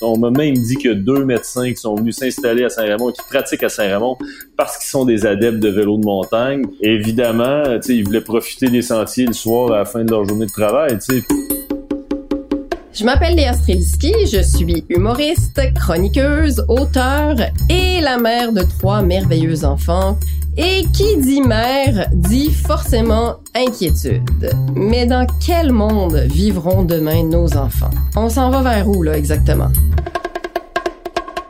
On m'a même dit que deux médecins qui sont venus s'installer à Saint-Raymond qui pratiquent à Saint-Raymond parce qu'ils sont des adeptes de vélo de montagne. Évidemment, ils voulaient profiter des sentiers le soir à la fin de leur journée de travail. Je m'appelle Léa Streliski, je suis humoriste, chroniqueuse, auteure et la mère de trois merveilleux enfants. Et qui dit mère dit forcément inquiétude. Mais dans quel monde vivront demain nos enfants? On s'en va vers où, là, exactement?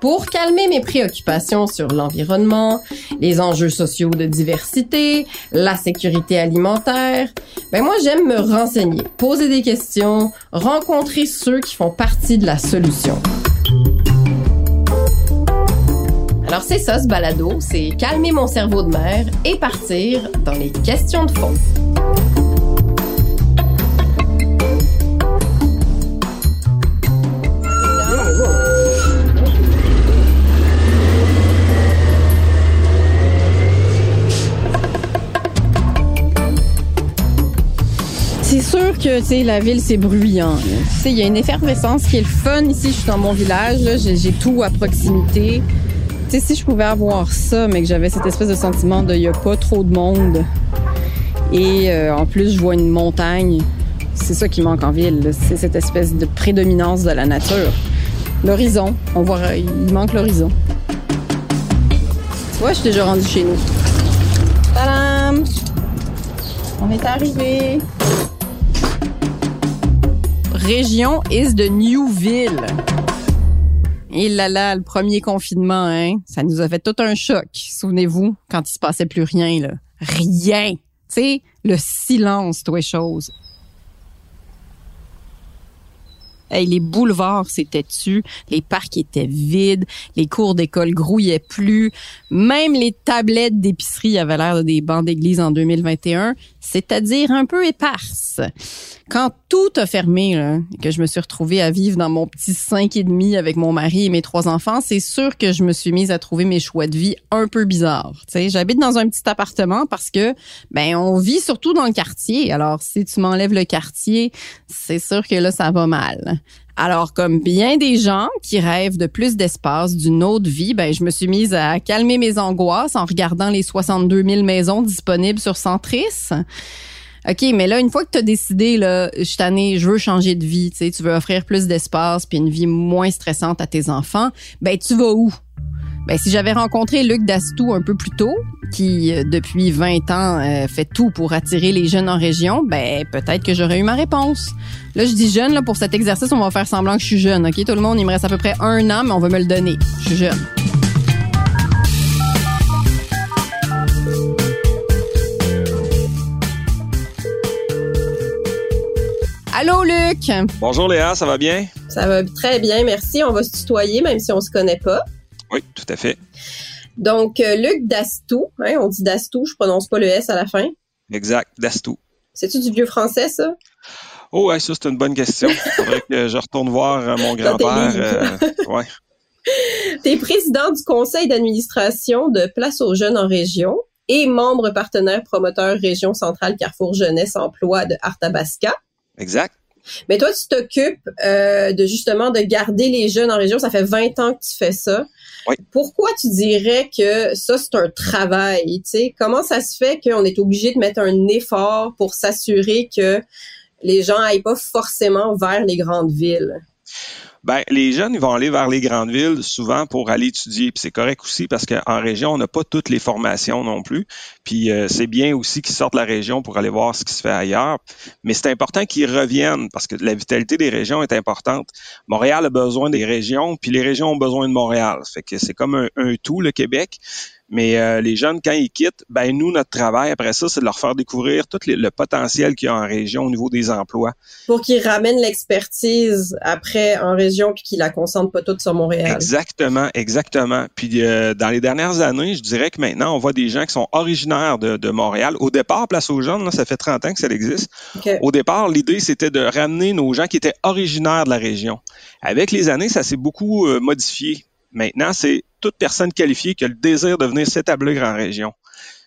Pour calmer mes préoccupations sur l'environnement, les enjeux sociaux de diversité, la sécurité alimentaire, ben moi j'aime me renseigner, poser des questions, rencontrer ceux qui font partie de la solution. Alors c'est ça ce balado, c'est calmer mon cerveau de mer et partir dans les questions de fond. Sûr que, tu la ville, c'est bruyant. Tu sais, il y a une effervescence qui est le fun ici. Je suis dans mon village, j'ai tout à proximité. Si je pouvais avoir ça, mais que j'avais cette espèce de sentiment de n'y a pas trop de monde. Et euh, en plus, je vois une montagne. C'est ça qui manque en ville. C'est cette espèce de prédominance de la nature. L'horizon. On voit, il manque l'horizon. Tu vois, je suis déjà rendu chez nous. Tadam! On est arrivé région is the new ville. Et là là, le premier confinement, hein, ça nous a fait tout un choc. Souvenez-vous, quand il se passait plus rien, là. Rien. Tu sais, le silence, toi, choses. Hey, les boulevards s'étaient tu, les parcs étaient vides, les cours d'école grouillaient plus, même les tablettes d'épicerie avaient l'air de des bancs d'église en 2021, c'est-à-dire un peu éparses. Quand tout a fermé, là, que je me suis retrouvée à vivre dans mon petit cinq et demi avec mon mari et mes trois enfants, c'est sûr que je me suis mise à trouver mes choix de vie un peu bizarres. J'habite dans un petit appartement parce que, ben, on vit surtout dans le quartier. Alors, si tu m'enlèves le quartier, c'est sûr que là, ça va mal. Alors, comme bien des gens qui rêvent de plus d'espace, d'une autre vie, ben, je me suis mise à calmer mes angoisses en regardant les 62 000 maisons disponibles sur Centris. OK, mais là, une fois que tu as décidé, là, je suis je veux changer de vie, tu sais, tu veux offrir plus d'espace puis une vie moins stressante à tes enfants, ben, tu vas où? Ben, si j'avais rencontré Luc Dastou un peu plus tôt, qui euh, depuis 20 ans euh, fait tout pour attirer les jeunes en région, ben peut-être que j'aurais eu ma réponse. Là, je dis jeune là pour cet exercice, on va faire semblant que je suis jeune, ok? Tout le monde, il me reste à peu près un an, mais on va me le donner. Je suis jeune. Allô, Luc? Bonjour, Léa, ça va bien? Ça va très bien, merci. On va se tutoyer, même si on se connaît pas. Oui, tout à fait. Donc, euh, Luc Dastou, hein, on dit Dastou, je prononce pas le S à la fin. Exact, Dastou. C'est-tu du vieux français, ça? Oh, ouais, ça, c'est une bonne question. Faudrait que je retourne voir euh, mon grand-père. Euh, ouais. Tu es président du conseil d'administration de Place aux jeunes en région et membre partenaire promoteur Région Centrale Carrefour Jeunesse Emploi de Arthabasca. Exact. Mais toi, tu t'occupes euh, de justement de garder les jeunes en région. Ça fait 20 ans que tu fais ça. Oui. Pourquoi tu dirais que ça, c'est un travail? sais? Comment ça se fait qu'on est obligé de mettre un effort pour s'assurer que les gens aillent pas forcément vers les grandes villes? Ben, les jeunes, ils vont aller vers les grandes villes souvent pour aller étudier. Puis c'est correct aussi parce qu'en région, on n'a pas toutes les formations non plus. Puis euh, c'est bien aussi qu'ils sortent de la région pour aller voir ce qui se fait ailleurs. Mais c'est important qu'ils reviennent parce que la vitalité des régions est importante. Montréal a besoin des régions, puis les régions ont besoin de Montréal. Fait que c'est comme un, un tout, le Québec. Mais euh, les jeunes, quand ils quittent, ben nous, notre travail après ça, c'est de leur faire découvrir tout le potentiel qu'il y a en région au niveau des emplois. Pour qu'ils ramènent l'expertise après en région puis qu'ils la concentrent pas toute sur Montréal. Exactement, exactement. Puis euh, dans les dernières années, je dirais que maintenant, on voit des gens qui sont originaires de, de Montréal. Au départ, Place aux jeunes, là, ça fait 30 ans que ça existe. Au départ, l'idée, c'était de ramener nos gens qui étaient originaires de la région. Avec les années, ça s'est beaucoup euh, modifié. Maintenant, c'est toute personne qualifiée qui a le désir de venir s'établir en région.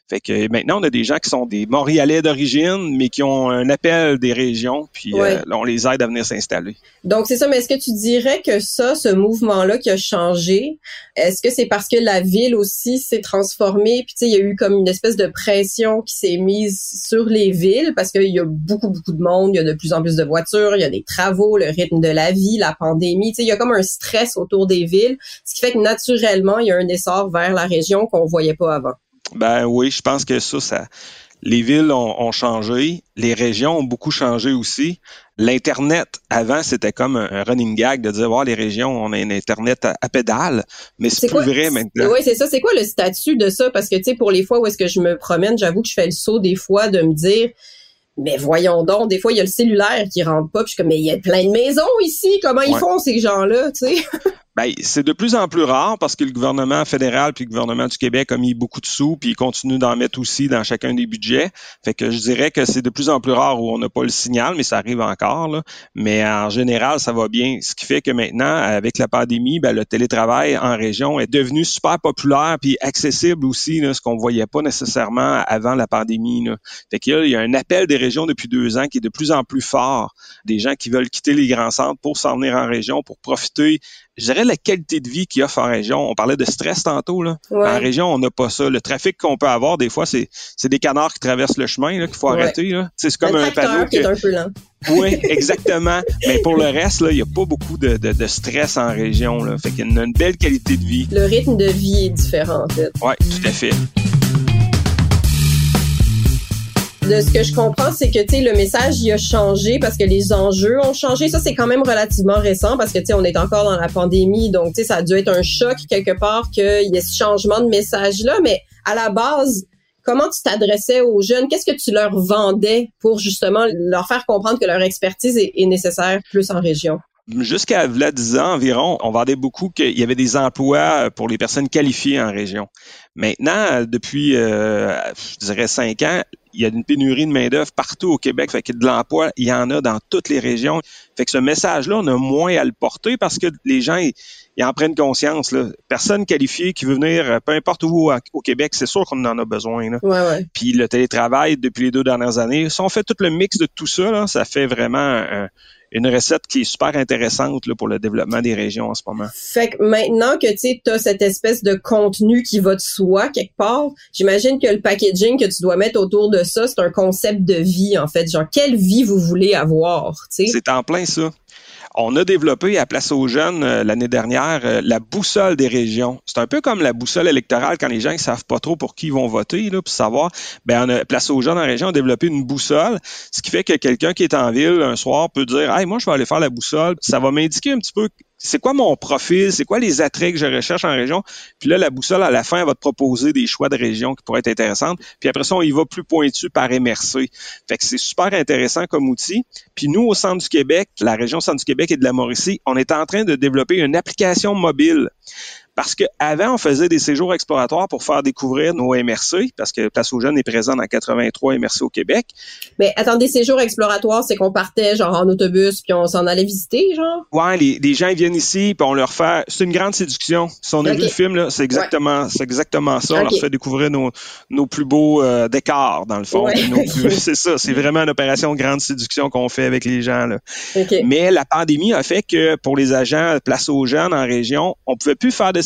Fait que maintenant, on a des gens qui sont des Montréalais d'origine, mais qui ont un appel des régions, puis euh, on les aide à venir s'installer. Donc, c'est ça, mais est-ce que tu dirais que ça, ce mouvement-là qui a changé, est-ce que c'est parce que la ville aussi s'est transformée, puis tu sais, il y a eu comme une espèce de pression qui s'est mise sur les villes, parce qu'il y a beaucoup, beaucoup de monde, il y a de plus en plus de voitures, il y a des travaux, le rythme de la vie, la pandémie, tu sais, il y a comme un stress autour des villes, ce qui fait que naturellement, il y a un essor vers la région qu'on voyait pas avant. Ben oui, je pense que ça, ça les villes ont, changé, les régions ont beaucoup changé aussi. L'Internet, avant, c'était comme un, running gag de dire, oh, les régions, on a un Internet à, pédale, mais c'est plus vrai maintenant. Oui, c'est ça. C'est quoi le statut de ça? Parce que, tu sais, pour les fois où est-ce que je me promène, j'avoue que je fais le saut des fois de me dire, mais voyons donc, des fois, il y a le cellulaire qui rentre pas, puis je suis comme, mais il y a plein de maisons ici, comment ils font ces gens-là, tu sais? Ben, c'est de plus en plus rare parce que le gouvernement fédéral puis le gouvernement du Québec a mis beaucoup de sous puis ils continuent d'en mettre aussi dans chacun des budgets. Fait que je dirais que c'est de plus en plus rare où on n'a pas le signal, mais ça arrive encore. Là. Mais en général, ça va bien. Ce qui fait que maintenant, avec la pandémie, ben, le télétravail en région est devenu super populaire puis accessible aussi, là, ce qu'on voyait pas nécessairement avant la pandémie. Là. Fait qu'il y a un appel des régions depuis deux ans qui est de plus en plus fort. Des gens qui veulent quitter les grands centres pour s'en venir en région, pour profiter je dirais la qualité de vie qu'il y a en région. On parlait de stress tantôt. Là. En région, on n'a pas ça. Le trafic qu'on peut avoir, des fois, c'est, des canards qui traversent le chemin qu'il faut arrêter. Là. C'est comme un panneau. Qui est un peu lent. Oui, exactement. Mais pour le reste, il n'y a pas beaucoup de, de, stress en région. Là. Fait qu'il y a une belle qualité de vie. Le rythme de vie est différent, en fait. Oui, tout à fait de ce que je comprends, c'est que tu le message a changé parce que les enjeux ont changé. Ça c'est quand même relativement récent parce que tu sais on est encore dans la pandémie, donc tu sais ça a dû être un choc quelque part qu'il y ait ce changement de message là. Mais à la base, comment tu t'adressais aux jeunes? Qu'est-ce que tu leur vendais pour justement leur faire comprendre que leur expertise est, nécessaire plus en région? Jusqu'à 10 ans environ, on vendait beaucoup qu'il y avait des emplois pour les personnes qualifiées en région. Maintenant, depuis, euh, je dirais, cinq ans, il y a une pénurie de main-d'œuvre partout au Québec. Fait que de l'emploi, il y en a dans toutes les régions. Fait que ce message-là, on a moins à le porter parce que les gens, ils, en prennent conscience. Là. Personne qualifiée qui veut venir, peu importe où au Québec, c'est sûr qu'on en a besoin. Là. Ouais, ouais. Puis le télétravail depuis les deux dernières années, si on fait tout le mix de tout ça, là, ça fait vraiment un, une recette qui est super intéressante là, pour le développement des régions en ce moment. Fait que maintenant que tu as cette espèce de contenu qui va de soi quelque part, j'imagine que le packaging que tu dois mettre autour de ça, c'est un concept de vie en fait. Genre, quelle vie vous voulez avoir? C'est en plein ça. On a développé à Place aux Jeunes euh, l'année dernière euh, la boussole des régions. C'est un peu comme la boussole électorale quand les gens ne savent pas trop pour qui ils vont voter, là, pour savoir. Ben, on Place aux Jeunes en région a développé une boussole, ce qui fait que quelqu'un qui est en ville un soir peut dire Hey, moi, je vais aller faire la boussole. Ça va m'indiquer un petit peu c'est quoi mon profil, c'est quoi les attraits que je recherche en région? Puis là, la boussole, à la fin, elle va te proposer des choix de régions qui pourraient être intéressantes. Puis après ça, on y va plus pointu par MRC. Fait que c'est super intéressant comme outil. Puis nous, au Centre du Québec, la région Centre du Québec et de la Mauricie, on est en train de développer une application mobile parce qu'avant, on faisait des séjours exploratoires pour faire découvrir nos MRC, parce que Place aux jeunes est présent dans 83 MRC au Québec. Mais attendez, séjours exploratoires, c'est qu'on partait genre en autobus puis on s'en allait visiter, genre? Ouais, les, gens viennent ici puis on leur fait. C'est une grande séduction. Si on a vu le film, là, c'est exactement, c'est exactement ça. On leur fait découvrir nos, nos plus beaux euh, décors, dans le fond. c'est ça. C'est vraiment une opération grande séduction qu'on fait avec les gens. Là. Mais la pandémie a fait que pour les agents Place aux jeunes en région, on pouvait plus faire de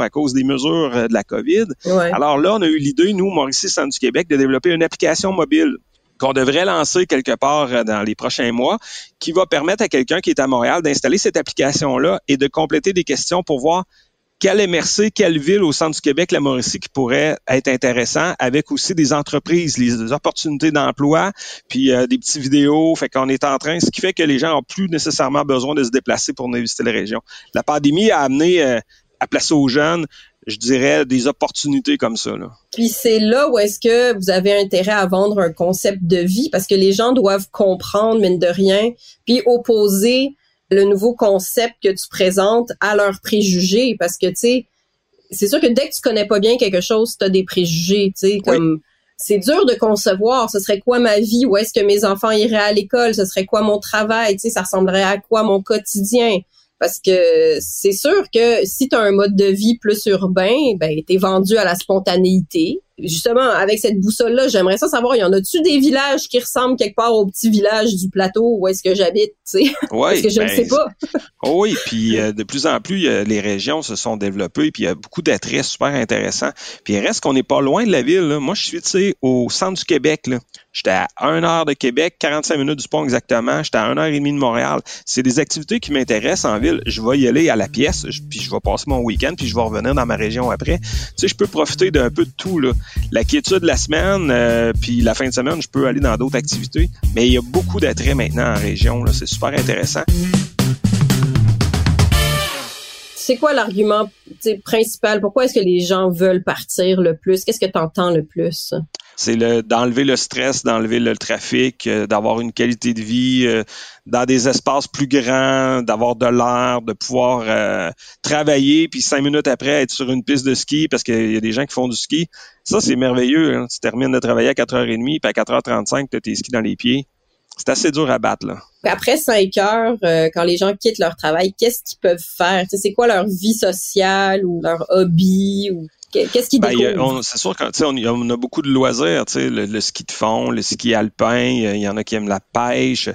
à cause des mesures euh, de la COVID. Alors là, on a eu l'idée, nous, Mauricie Centre du Québec, de développer une application mobile qu'on devrait lancer quelque part euh, dans les prochains mois, qui va permettre à quelqu'un qui est à Montréal d'installer cette application-là et de compléter des questions pour voir quelle MRC, quelle ville au centre du Québec, la Mauricie, qui pourrait être intéressant, avec aussi des entreprises, les opportunités d'emploi, puis euh, des petites vidéos. Fait qu'on est en train, ce qui fait que les gens ont plus nécessairement besoin de se déplacer pour visiter la région. La pandémie a amené à placer aux jeunes, je dirais, des opportunités comme ça. Là. Puis c'est là où est-ce que vous avez intérêt à vendre un concept de vie parce que les gens doivent comprendre, mine de rien, puis opposer le nouveau concept que tu présentes à leurs préjugés parce que, tu sais, c'est sûr que dès que tu connais pas bien quelque chose, tu as des préjugés, tu sais, comme... C'est dur de concevoir. Ce serait quoi ma vie? Où est-ce que mes enfants iraient à l'école? Ce serait quoi mon travail? Tu sais, ça ressemblerait à quoi mon quotidien? Parce que c'est sûr que si tu un mode de vie plus urbain, ben tu vendu à la spontanéité. Justement, avec cette boussole-là, j'aimerais ça savoir, y en a-tu des villages qui ressemblent quelque part au petit village du plateau où est-ce que j'habite, tu sais? Parce que je ne ben, sais pas. oh oui, puis euh, de plus en plus, les régions se sont développées, puis il y a beaucoup d'attraits super intéressants. Puis il reste qu'on n'est pas loin de la ville. Là. Moi, je suis, tu sais, au centre du Québec. Là. J'étais à 1 heure de Québec, 45 minutes du pont exactement. J'étais à 1 heure et demie de Montréal. C'est des activités qui m'intéressent en ville. Je vais y aller à la pièce, puis je vais passer mon week-end, puis je vais revenir dans ma région après. Tu sais, je peux profiter d'un peu de tout. Là. La quiétude de la semaine, euh, puis la fin de semaine, je peux aller dans d'autres activités. Mais il y a beaucoup d'attraits maintenant en région. C'est super intéressant c'est quoi l'argument principal? Pourquoi est-ce que les gens veulent partir le plus? Qu'est-ce que tu entends le plus? C'est le, d'enlever le stress, d'enlever le trafic, euh, d'avoir une qualité de vie euh, dans des espaces plus grands, d'avoir de l'air, de pouvoir euh, travailler, puis cinq minutes après être sur une piste de ski parce qu'il y a des gens qui font du ski. Ça, c'est merveilleux. Hein. Tu termines de travailler à 4h30, puis à 4h35, tu as tes skis dans les pieds. C'est assez dur à battre, là. Après cinq heures, quand les gens quittent leur travail, qu'est-ce qu'ils peuvent faire? c'est quoi leur vie sociale ou leur hobby qu'est-ce qu'ils ben, C'est sûr qu'on on, a beaucoup de loisirs, le, le ski de fond, le ski alpin, il y en a qui aiment la pêche.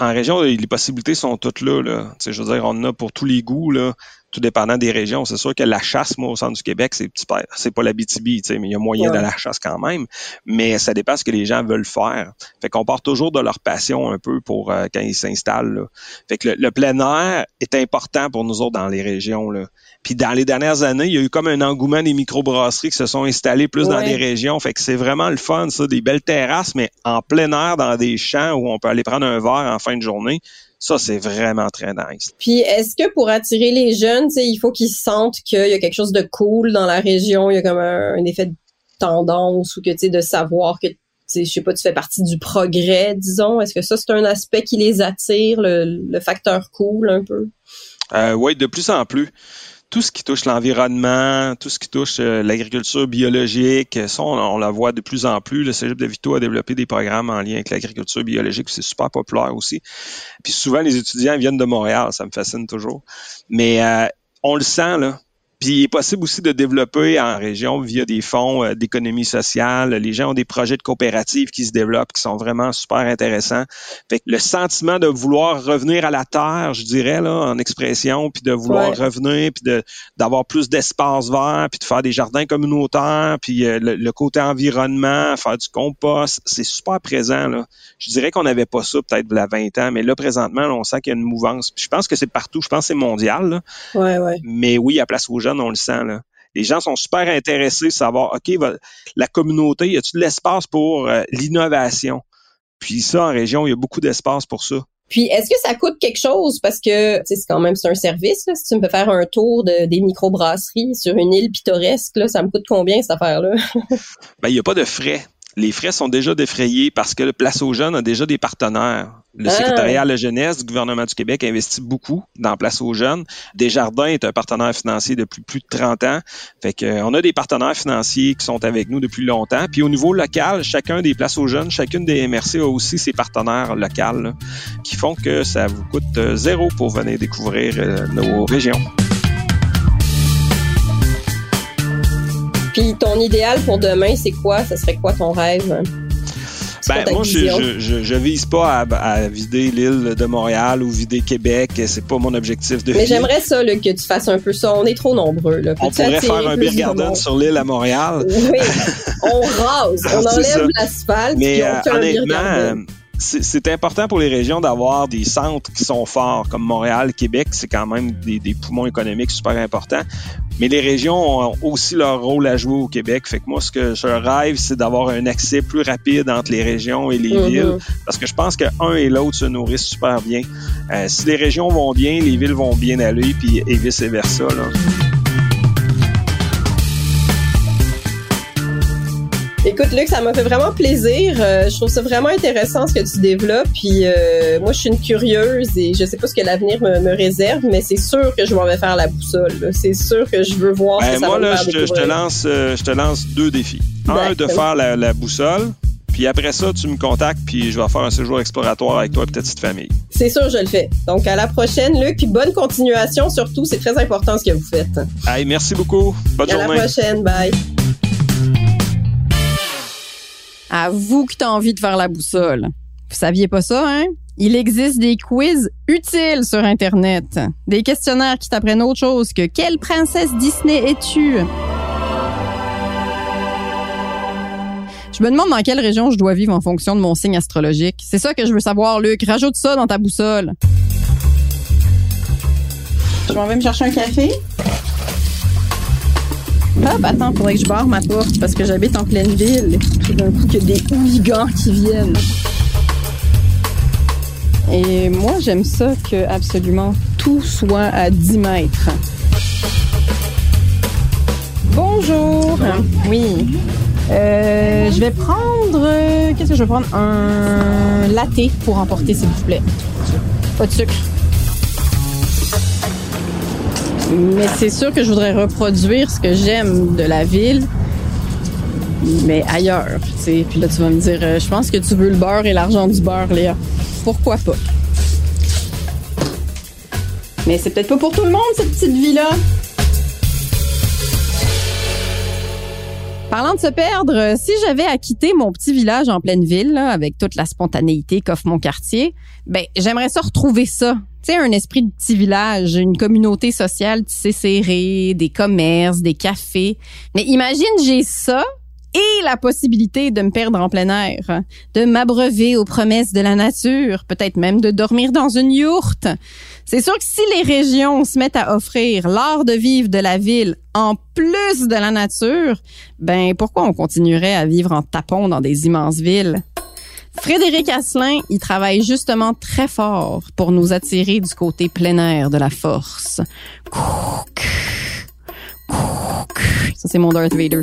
En région, les possibilités sont toutes là. là. Je veux dire, on en a pour tous les goûts. Là tout dépendant des régions. C'est sûr que la chasse, moi, au centre du Québec, c'est c'est pas la BTB, mais il y a moyen de la chasse quand même. Mais ça dépend ce que les gens veulent faire. Fait qu'on part toujours de leur passion un peu pour euh, quand ils s'installent. Fait que le, plein air est important pour nous autres dans les régions. Là. Puis dans les dernières années, il y a eu comme un engouement des microbrasseries qui se sont installées plus dans des régions. Fait que c'est vraiment le fun, ça, des belles terrasses, mais en plein air dans des champs où on peut aller prendre un verre en fin de journée. Ça, c'est vraiment très nice. Puis, est-ce que pour attirer les jeunes, il faut qu'ils sentent qu'il y a quelque chose de cool dans la région, il y a comme un, effet de tendance ou que, tu sais, de savoir que je sais pas, tu fais partie du progrès, disons? Est-ce que ça, c'est un aspect qui les attire, le, facteur cool un peu? Euh, oui, de plus en plus tout ce qui touche l'environnement, tout ce qui touche euh, l'agriculture biologique, ça, on, la voit de plus en plus. Le Cégep de Vito a développé des programmes en lien avec l'agriculture biologique, c'est super populaire aussi. Puis souvent, les étudiants viennent de Montréal, ça me fascine toujours. Mais euh, on le sent, là. Puis il est possible aussi de développer en région via des fonds euh, d'économie sociale. Les gens ont des projets de coopératives qui se développent, qui sont vraiment super intéressants. Fait que le sentiment de vouloir revenir à la terre, je dirais, là, en expression, puis de vouloir revenir, puis de, d'avoir plus d'espace vert, puis de faire des jardins communautaires, puis euh, le, côté environnement, faire du compost, c'est super présent. Là. Je dirais qu'on n'avait pas ça peut-être il y a 20 ans, mais là, présentement, on sent qu'il y a une mouvance. Puis je pense que c'est partout. Je pense que c'est mondial. Là. Ouais, ouais. Mais oui, à place aux on le sent. Là. Les gens sont super intéressés à savoir, OK, la communauté, y a-t-il de l'espace pour euh, l'innovation? Puis ça, en région, il y a beaucoup d'espace pour ça. Puis est-ce que ça coûte quelque chose? Parce que c'est quand même c'est un service là, si tu me fais faire un tour de des microbrasseries sur une île pittoresque là, ça me coûte combien cette affaire là Ben il y a pas de frais les frais sont déjà défrayés parce que le Place aux jeunes a déjà des partenaires. Le ah. secrétariat à la jeunesse du gouvernement du Québec investit beaucoup dans Place aux jeunes. Desjardins est un partenaire financier depuis plus de 30 ans. Fait que, euh, on a des partenaires financiers qui sont avec nous depuis longtemps. Puis au niveau local, chacun des Places aux jeunes, chacune des MRC a aussi ses partenaires locaux qui font que ça vous coûte euh, zéro pour venir découvrir euh, nos régions. Puis ton idéal pour demain, c'est quoi? Ce serait quoi ton rêve? Ben, moi, je, je, je, vise pas à, vider l'île de Montréal ou vider Québec. C'est pas mon objectif de Mais j'aimerais ça, là, que tu fasses un peu ça. On est trop nombreux. Là. On pourrait faire un beer garden sur l'île à Montréal. Oui. On rase. on enlève l'asphalte. Mais on euh, honnêtement, c'est important pour les régions d'avoir des centres qui sont forts, comme Montréal, Québec, c'est quand même des, des, poumons économiques super importants. Mais les régions ont aussi leur rôle à jouer au Québec. Fait que moi, ce que je rêve, c'est d'avoir un accès plus rapide entre les régions et les mm-hmm. villes, parce que je pense que un et l'autre se nourrissent super bien. Euh, si les régions vont bien, les villes vont bien aller, puis et vice versa. Là. Écoute, Luc, ça m'a fait vraiment plaisir. Euh, je trouve ça vraiment intéressant ce que tu développes. Puis euh, moi, je suis une curieuse et je sais pas ce que l'avenir me, réserve, mais c'est sûr que je m'en vais faire la boussole. C'est sûr que je veux voir ben, ça moi, là, je, te, lance, euh, je te lance deux défis. Un, de faire la, boussole. Puis après ça, tu me contactes, puis je vais faire un séjour exploratoire avec toi et ta petite famille. C'est sûr, je le fais. Donc, à la prochaine, Luc, puis bonne continuation surtout. C'est très important ce que vous faites. Hey, merci beaucoup. Bonne journée. À la prochaine. Bye. Avoue que t'as envie de faire la boussole. Vous saviez pas ça, hein? Il existe des quiz utiles sur Internet. Des questionnaires qui t'apprennent autre chose que quelle princesse Disney es-tu? Je me demande dans quelle région je dois vivre en fonction de mon signe astrologique. C'est ça que je veux savoir, Luc. Rajoute ça dans ta boussole. Je m'en vais me chercher un café. Ah, bah attends, faudrait que je barre ma porte parce que j'habite en pleine ville. Tout d'un coup, qu'il y a des hooligans qui viennent. Et moi, j'aime ça que absolument tout soit à 10 mètres. Bonjour. Oui. Euh, je vais prendre. Qu'est-ce que je vais prendre? Un latte pour emporter, s'il vous plaît. Pas de sucre. Mais c'est sûr que je voudrais reproduire ce que j'aime de la ville, mais ailleurs. tu sais. Puis là, tu vas me dire, euh, je pense que tu veux le beurre et l'argent du beurre, Léa. Pourquoi pas? Mais c'est peut-être pas pour tout le monde, cette petite vie-là. Parlant de se perdre, si j'avais à quitter mon petit village en pleine ville, avec toute la spontanéité qu'offre mon quartier, ben j'aimerais ça retrouver ça. Tu sais, un esprit de petit village, une communauté sociale tissée serrée, des commerces, des cafés. Mais imagine, j'ai ça et la possibilité de me perdre en plein air, de m'abreuver aux promesses de la nature, peut-être même de dormir dans une yourte. C'est sûr que si les régions se mettent à offrir l'art de vivre de la ville en plus de la nature, ben pourquoi on continuerait à vivre en tapon dans des immenses villes? Frédéric Asselin, il travaille justement très fort pour nous attirer du côté plein air de la force. Ça, c'est mon Darth Vader.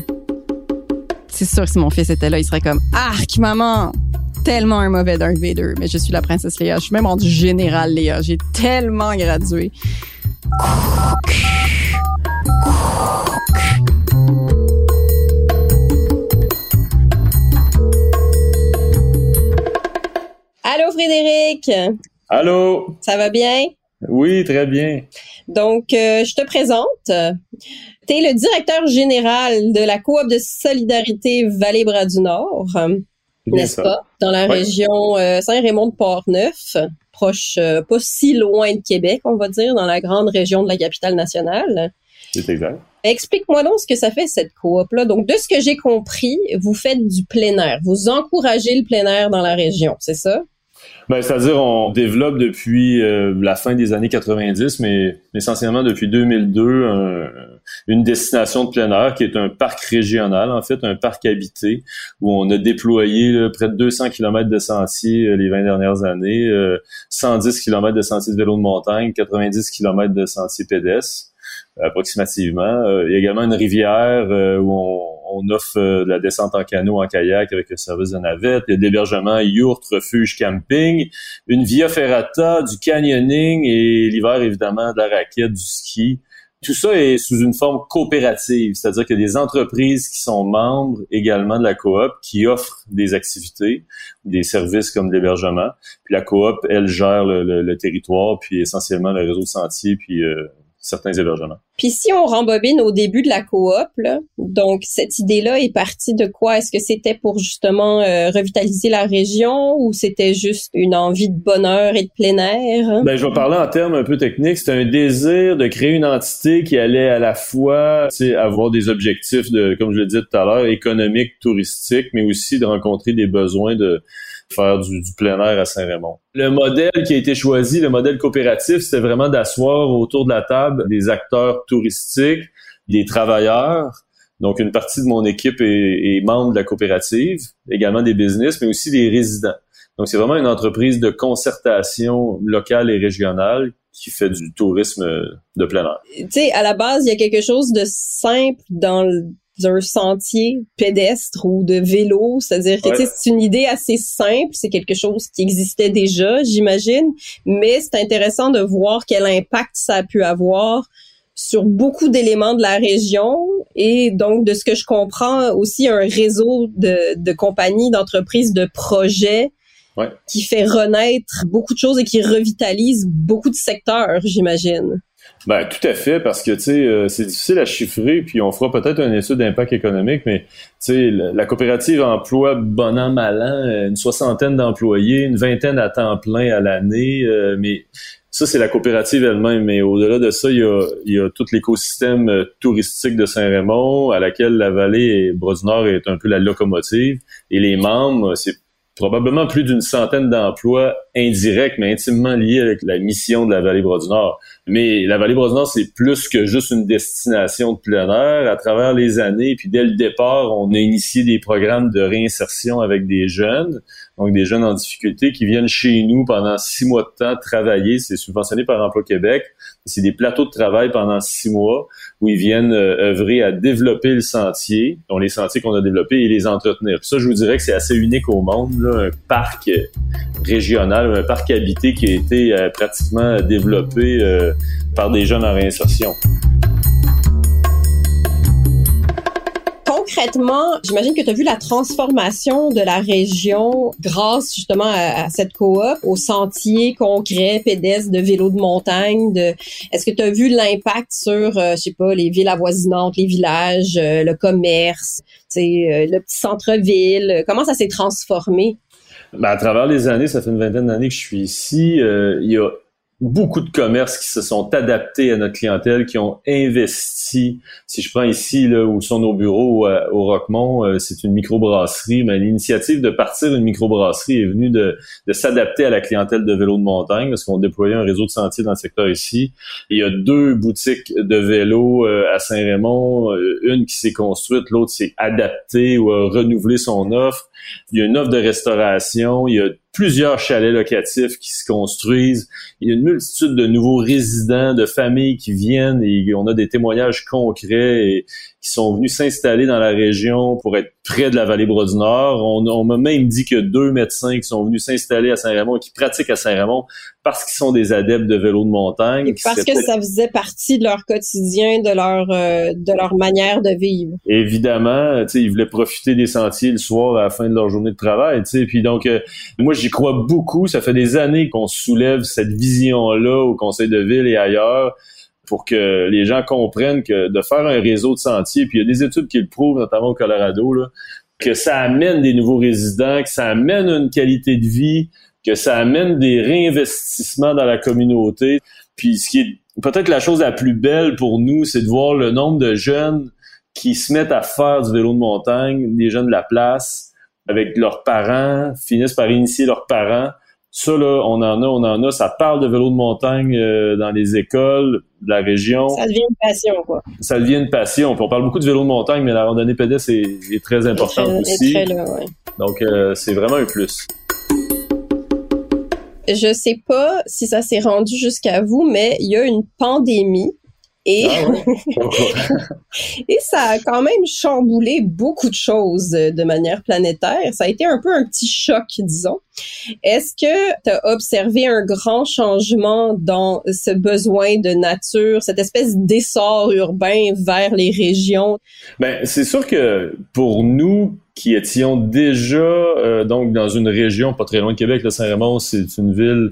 C'est sûr que si mon fils était là, il serait comme Arc, maman! Tellement un mauvais Darth Vader. Mais je suis la princesse Léa. Je suis même en général Léa. J'ai tellement gradué. Allô Frédéric, Allô? ça va bien? Oui, très bien. Donc, euh, je te présente. Tu es le directeur général de la coop de solidarité Vallée-Bras du Nord, n'est-ce pas? Dans la Ouais. région euh, Saint-Raymond-de-Port-Neuf, proche, euh, pas si loin de Québec, on va dire, dans la grande région de la capitale nationale. C'est exact. Explique-moi donc ce que ça fait, cette coop-là. Donc, de ce que j'ai compris, vous faites du plein air. Vous encouragez le plein air dans la région, c'est ça? Ben, c'est-à-dire, on développe depuis euh, la fin des années 90, mais essentiellement depuis 2002, un- une destination de plein air qui est un parc régional, en fait, un parc habité, où on a déployé près de 200 km de sentiers euh, les 20 dernières années, euh, 110 km de sentiers de vélo de montagne, 90 km de sentiers pédestres approximativement. Euh, il y a également une rivière euh, où on, on offre euh, de la descente en canot, en kayak avec le service de navette. Il y a de l'hébergement, yourte, refuge, camping, une via ferrata, du canyoning et l'hiver, évidemment, de la raquette, du ski. Tout ça est sous une forme coopérative, c'est-à-dire qu'il y a des entreprises qui sont membres également de la coop qui offrent des activités, des services comme l'hébergement. Puis la coop, elle gère le, le- le territoire, puis essentiellement le réseau de sentiers, puis euh, certains hébergements. Puis si on rembobine au début de la coop, là, donc cette idée-là est partie de quoi? Est-ce que c'était pour justement euh, revitaliser la région ou c'était juste une envie de bonheur et de plein air? Ben, je vais parler en termes un peu techniques. C'était un désir de créer une entité qui allait à la fois avoir des objectifs de, comme je le disais tout à l'heure, économiques, touristiques, mais aussi de rencontrer des besoins de faire du, du plein air à Saint-Raymond. Le modèle qui a été choisi, le modèle coopératif, c'était vraiment d'asseoir autour de la table des acteurs touristiques, des travailleurs, donc, une partie de mon équipe est, est membre de la coopérative, également des business, mais aussi des résidents. Donc, c'est vraiment une entreprise de concertation locale et régionale qui fait du tourisme de plein air. Tu sais, à la base, il y a quelque chose de simple dans le- un sentier pédestre ou de vélo, c'est-à-dire que Ouais. c'est une idée assez simple, c'est quelque chose qui existait déjà, j'imagine, mais c'est intéressant de voir quel impact ça a pu avoir sur beaucoup d'éléments de la région et donc de ce que je comprends aussi un réseau de, de compagnies, d'entreprises, de projets Ouais. qui fait renaître beaucoup de choses et qui revitalise beaucoup de secteurs, j'imagine. Ben, tout à fait, parce que, euh, c'est difficile à chiffrer, puis on fera peut-être une étude d'impact économique, mais, sais, la, coopérative emploie bon an, mal an, une soixantaine d'employés, une vingtaine à temps plein à l'année, euh, mais ça, c'est la coopérative elle-même, mais au-delà de ça, il y a, il y a tout l'écosystème euh, touristique de Saint-Raymond, à laquelle la vallée Bras-du-Nord est un peu la locomotive, et les membres, c'est probablement plus d'une centaine d'emplois indirects, mais intimement liés avec la mission de la vallée Bras-du-Nord. Mais la vallée Bras-du-Nord, c'est plus que juste une destination de plein air. À travers les années, puis dès le départ, on a initié des programmes de réinsertion avec des jeunes, donc des jeunes en difficulté qui viennent chez nous pendant six mois de temps travailler. C'est subventionné par Emploi Québec. C'est des plateaux de travail pendant six mois où ils viennent euh, œuvrer à développer le sentier, donc les sentiers qu'on a développés et les entretenir. ça, je vous dirais que c'est assez unique au monde, là, un parc régional, un parc habité qui a été euh, pratiquement développé euh, par des jeunes en réinsertion. Concrètement, j'imagine que tu as vu la transformation de la région grâce justement à, cette coop, au sentier concret, pédestre de vélo de montagne. Est-ce que tu as vu l'impact sur, euh, je sais pas, les villes avoisinantes, les villages, euh, le commerce, euh, le petit centre-ville? Comment ça s'est transformé? Ben, à travers les années, ça fait une vingtaine d'années que je suis ici, il y a beaucoup de commerces qui se sont adaptés à notre clientèle, qui ont investi. Si je prends ici là où sont nos bureaux euh, au Roquemont, euh, c'est une microbrasserie, mais l'initiative de partir d'une microbrasserie est venue de, de s'adapter à la clientèle de vélo de montagne parce qu'on déployait un réseau de sentiers dans le secteur ici. il y a deux boutiques de vélo euh, à Saint-Raymond, une qui s'est construite, l'autre s'est adaptée ou a renouvelé son offre. Il y a une offre de restauration, il y a plusieurs chalets locatifs qui se construisent. Il y a une multitude de nouveaux résidents, de familles qui viennent et on a des témoignages concrets et qui sont venus s'installer dans la région pour être près de la vallée Bras du Nord. On, m'a même dit que deux médecins qui sont venus s'installer à Saint-Raymond et qui pratiquent à Saint-Raymond parce qu'ils sont des adeptes de vélo de montagne. parce que ça faisait partie de leur quotidien, de leur euh, de leur manière de vivre. Évidemment, tu sais, ils voulaient profiter des sentiers le soir à la fin de leur journée de travail, tu sais. Puis donc, euh, moi, j'y crois beaucoup. Ça fait des années qu'on soulève cette vision-là au Conseil de ville et ailleurs pour que les gens comprennent que de faire un réseau de sentiers, puis il y a des études qui le prouvent, notamment au Colorado, que ça amène des nouveaux résidents, que ça amène une qualité de vie, que ça amène des réinvestissements dans la communauté. Puis ce qui est peut-être la chose la plus belle pour nous, c'est de voir le nombre de jeunes qui se mettent à faire du vélo de montagne, des jeunes de la place, avec leurs parents, finissent par initier leurs parents ça, là, on en a, on en a. Ça parle de vélo de montagne euh, dans les écoles de la région. Ça devient une passion, quoi. Ça devient une passion. on parle beaucoup de vélo de montagne, mais la randonnée pédestre est, très importante aussi. Donc, euh, c'est vraiment un plus. Je sais pas si ça s'est rendu jusqu'à vous, mais il y a une pandémie et, ah et ça a quand même chamboulé beaucoup de choses de manière planétaire. Ça a été un peu un petit choc, disons. Est-ce que tu as observé un grand changement dans ce besoin de nature, cette espèce d'essor urbain vers les régions? Ben, c'est sûr que pour nous, qui étions déjà euh, donc dans une région pas très loin de Québec, le Saint-Raymond, c'est une ville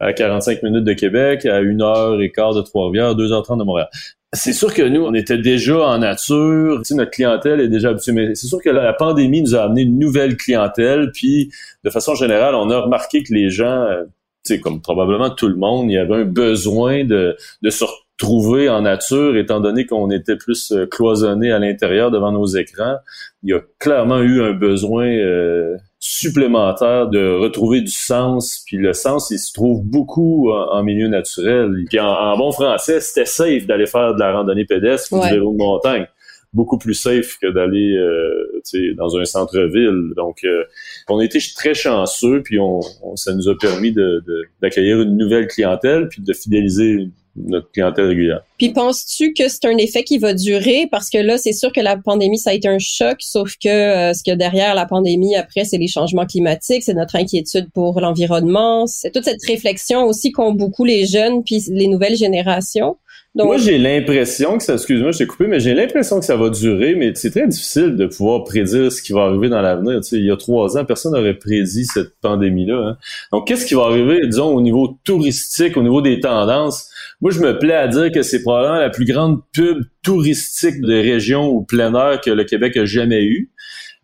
à 45 minutes de Québec, à une heure et quart de Trois-Rivières, 2h30 de Montréal. C'est sûr que nous, on était déjà en nature, tu sais, notre clientèle est déjà habituée, mais c'est sûr que la pandémie nous a amené une nouvelle clientèle, puis de façon générale, on a remarqué que les gens, euh, tu sais, comme probablement tout le monde, il y avait un besoin de, de se retrouver en nature, étant donné qu'on était plus euh, cloisonné à l'intérieur devant nos écrans. Il y a clairement eu un besoin euh, supplémentaire de retrouver du sens. Puis le sens, il se trouve beaucoup en, milieu naturel. Puis en, bon français, c'était safe d'aller faire de la randonnée pédestre ou du vélo de montagne. Beaucoup plus safe que d'aller euh, dans un centre-ville. Donc, euh, on a été très chanceux, puis on, ça nous a permis d'accueillir de, une nouvelle clientèle, puis de fidéliser notre clientèle régulière. Puis penses-tu que c'est un effet qui va durer? Parce que là c'est sûr que la pandémie ça a été un choc sauf que euh, ce qu'il y a derrière la pandémie après c'est les changements climatiques, c'est notre inquiétude pour l'environnement, c'est toute cette réflexion aussi qu'ont beaucoup les jeunes puis les nouvelles générations. Moi, j'ai l'impression que ça, excuse-moi, je t'ai coupé, mais j'ai l'impression que ça va durer, mais c'est très difficile de pouvoir prédire ce qui va arriver dans l'avenir. Tu sais, il y a trois ans, personne n'aurait prédit cette pandémie-là. Hein. Donc, qu'est-ce qui va arriver, disons, au niveau touristique, au niveau des tendances? Moi, je me plais à dire que c'est probablement la plus grande pub touristique de région ou plein air que le Québec a jamais eu.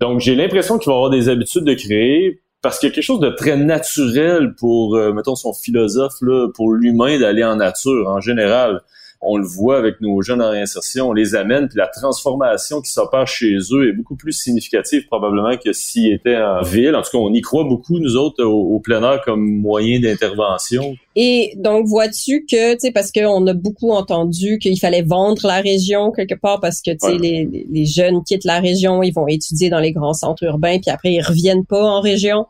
Donc, j'ai l'impression qu'il va avoir des habitudes de créer parce qu'il y a quelque chose de très naturel pour, euh, mettons, son philosophe, là, pour l'humain d'aller en nature en général on le voit avec nos jeunes en réinsertion, on les amène, puis la transformation qui s'opère chez eux est beaucoup plus significative probablement que s'ils étaient en ville. En tout cas, on y croit beaucoup, nous autres, au, plein air comme moyen d'intervention. Et donc, vois-tu que, tu sais, parce qu'on a beaucoup entendu qu'il fallait vendre la région quelque part parce que, tu sais, les, les, jeunes quittent la région, ils vont étudier dans les grands centres urbains, puis après, ils reviennent pas en région.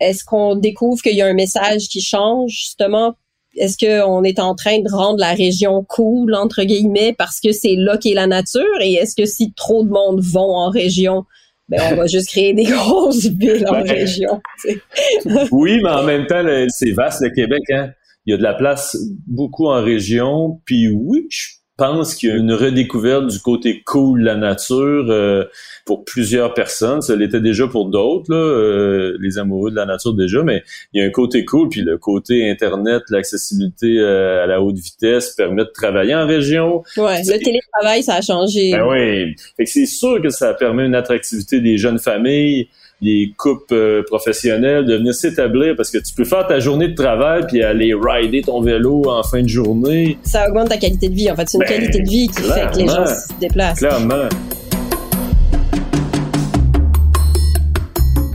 Est-ce qu'on découvre qu'il y a un message qui change, justement, est-ce qu'on est en train de rendre la région cool, entre guillemets, parce que c'est là qu'est la nature? Et est-ce que si trop de monde vont en région, ben, on va juste créer des grosses villes en ben, région? oui, mais en même temps, c'est vaste le Québec, hein? Il y a de la place beaucoup en région. Puis oui, je pense qu'il y a une redécouverte du côté cool de la nature euh, pour plusieurs personnes. Ça l'était déjà pour d'autres, euh, les amoureux de la nature déjà, mais il y a un côté cool, puis le côté Internet, l'accessibilité euh, à la haute vitesse permet de travailler en région. Ouais, le télétravail, ça a changé. Ben oui. Fait que c'est sûr que ça permet une attractivité des jeunes familles des coupes euh, professionnelles, de venir s'établir parce que tu peux faire ta journée de travail puis aller rider ton vélo en fin de journée. Ça augmente ta qualité de vie. En fait, c'est une ben, qualité de vie qui fait que les gens se déplacent. Clairement.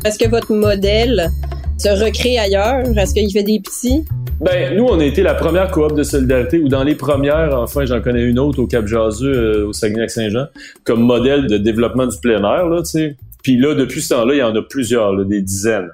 Est-ce que votre modèle se recrée ailleurs? Est-ce qu'il fait des petits? Ben, nous, on a été la première coop de solidarité, ou dans les premières, enfin, j'en connais une autre au Cap-Jaseux, euh, au Saguenay-Saint-Jean, comme modèle de développement du plein air, là, tu sais. Puis là, depuis ce temps-là, il y en a plusieurs, des dizaines.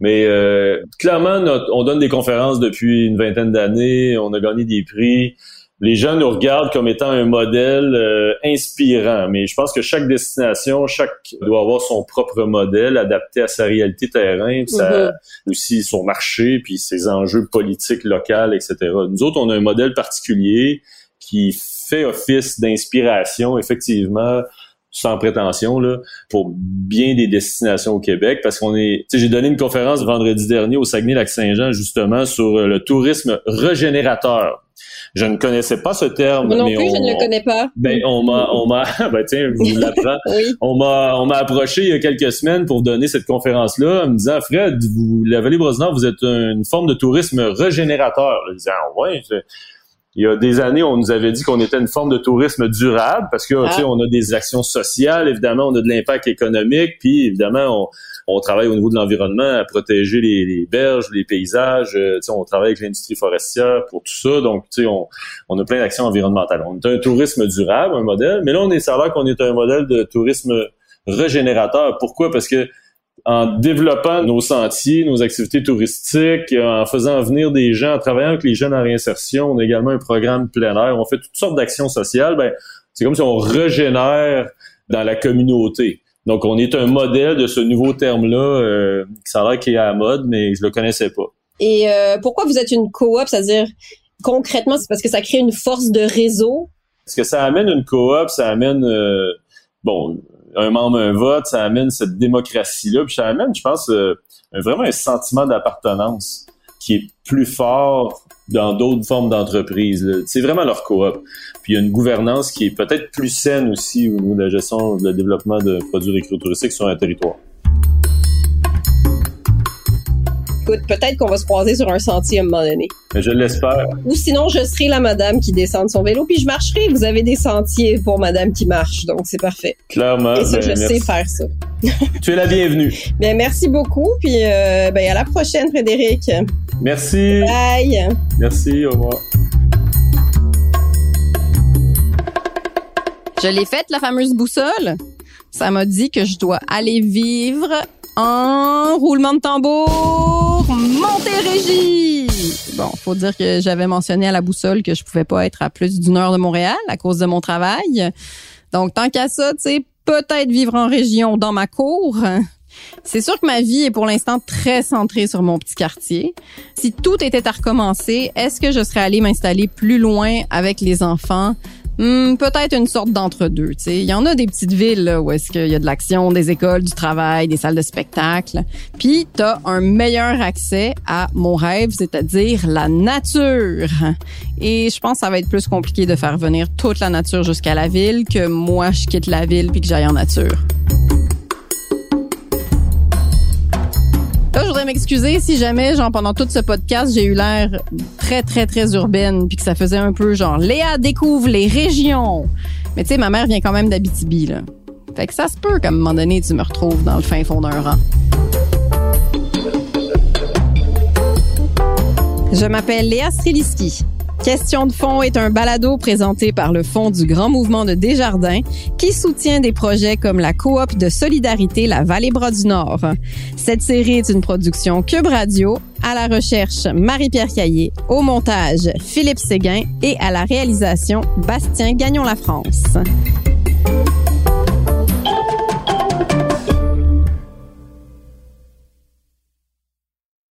Mais euh, clairement, on donne des conférences depuis une vingtaine d'années, on a gagné des prix. Les gens nous regardent comme étant un modèle euh, inspirant, mais je pense que chaque destination, chaque doit avoir son propre modèle adapté à sa réalité terrain, mm-hmm. aussi son marché, puis ses enjeux politiques locaux, etc. Nous autres, on a un modèle particulier qui fait office d'inspiration, effectivement, sans prétention là pour bien des destinations au Québec parce qu'on est tu sais j'ai donné une conférence vendredi dernier au Saguenay-Lac-Saint-Jean justement sur euh, le tourisme régénérateur. Je ne connaissais pas ce terme. Moi non mais plus, je ne le connais pas. Ben, on m'a, on m'a, ben, tiens, vous l'apprends. On m'a, on m'a approché il y a quelques semaines pour donner cette conférence-là, en me disant, Fred, vous, la vallée Brosnard, vous êtes une forme de tourisme régénérateur. Je disais, ah, ouais, il y a des années, on nous avait dit qu'on était une forme de tourisme durable parce que ah. sais, on a des actions sociales, évidemment, on a de l'impact économique, puis évidemment, on, on travaille au niveau de l'environnement à protéger les, les, berges, les paysages. Euh, on travaille avec l'industrie forestière pour tout ça. Donc, on, on a plein d'actions environnementales. On est un tourisme durable, un modèle, mais là, on est ça qu'on est un modèle de tourisme régénérateur. Pourquoi? Parce que en développant nos sentiers, nos activités touristiques, en faisant venir des gens, en travaillant avec les jeunes en réinsertion. On a également un programme plein air. On fait toutes sortes d'actions sociales. Ben, c'est comme si on régénère dans la communauté. Donc, on est un modèle de ce nouveau terme-là, euh, ça a l'air qu'il est à la mode, mais je le connaissais pas. Et euh, pourquoi vous êtes une coop? C'est-à-dire, concrètement, c'est parce que ça crée une force de réseau? Parce que ça amène une coop, ça amène, euh, bon, un membre, un vote, ça amène cette démocratie-là, puis ça amène, je pense, euh, vraiment un sentiment d'appartenance qui est plus fort dans d'autres formes d'entreprise. C'est vraiment leur coop. Puis il y a une gouvernance qui est peut-être plus saine aussi au niveau de la gestion, le développement de produits récréotouristiques sur un territoire. Peut-être qu'on va se croiser sur un sentier à un moment donné. Je l'espère. Ou sinon, je serai la madame qui descend de son vélo, puis je marcherai. Vous avez des sentiers pour madame qui marche, donc c'est parfait. Clairement. Et ça, ben, je sais faire ça. tu es la bienvenue. Bien, merci beaucoup, puis euh, ben, à la prochaine, Frédéric. Merci. Bye. Merci, au revoir. Je l'ai faite, la fameuse boussole. Ça m'a dit que je dois aller vivre en roulement de tambour, Montérégie. Bon, faut dire que j'avais mentionné à la boussole que je pouvais pas être à plus d'une heure de Montréal à cause de mon travail. Donc, tant qu'à ça, tu sais, peut-être vivre en région dans ma cour. C'est sûr que ma vie est pour l'instant très centrée sur mon petit quartier. Si tout était à recommencer, est-ce que je serais allée m'installer plus loin avec les enfants? Hmm, peut-être une sorte d'entre-deux. Il y en a des petites villes là, où est-ce qu'il y a de l'action, des écoles, du travail, des salles de spectacle. Puis t'as un meilleur accès à mon rêve, c'est-à-dire la nature. Et je pense que ça va être plus compliqué de faire venir toute la nature jusqu'à la ville que moi je quitte la ville puis que j'aille en nature. M'excuser si jamais, genre, pendant tout ce podcast, j'ai eu l'air très, très, très urbaine, puis que ça faisait un peu genre, Léa découvre les régions. Mais tu sais, ma mère vient quand même d'Abitibi, là. Fait que ça se peut qu'à un moment donné, tu me retrouves dans le fin fond d'un rang. Je m'appelle Léa Streliski. Question de fond est un balado présenté par le Fonds du Grand Mouvement de Desjardins qui soutient des projets comme la coop de solidarité La Vallée-Bras du Nord. Cette série est une production Cube Radio, à la recherche Marie-Pierre Caillé, au montage Philippe Séguin et à la réalisation Bastien Gagnon-La France.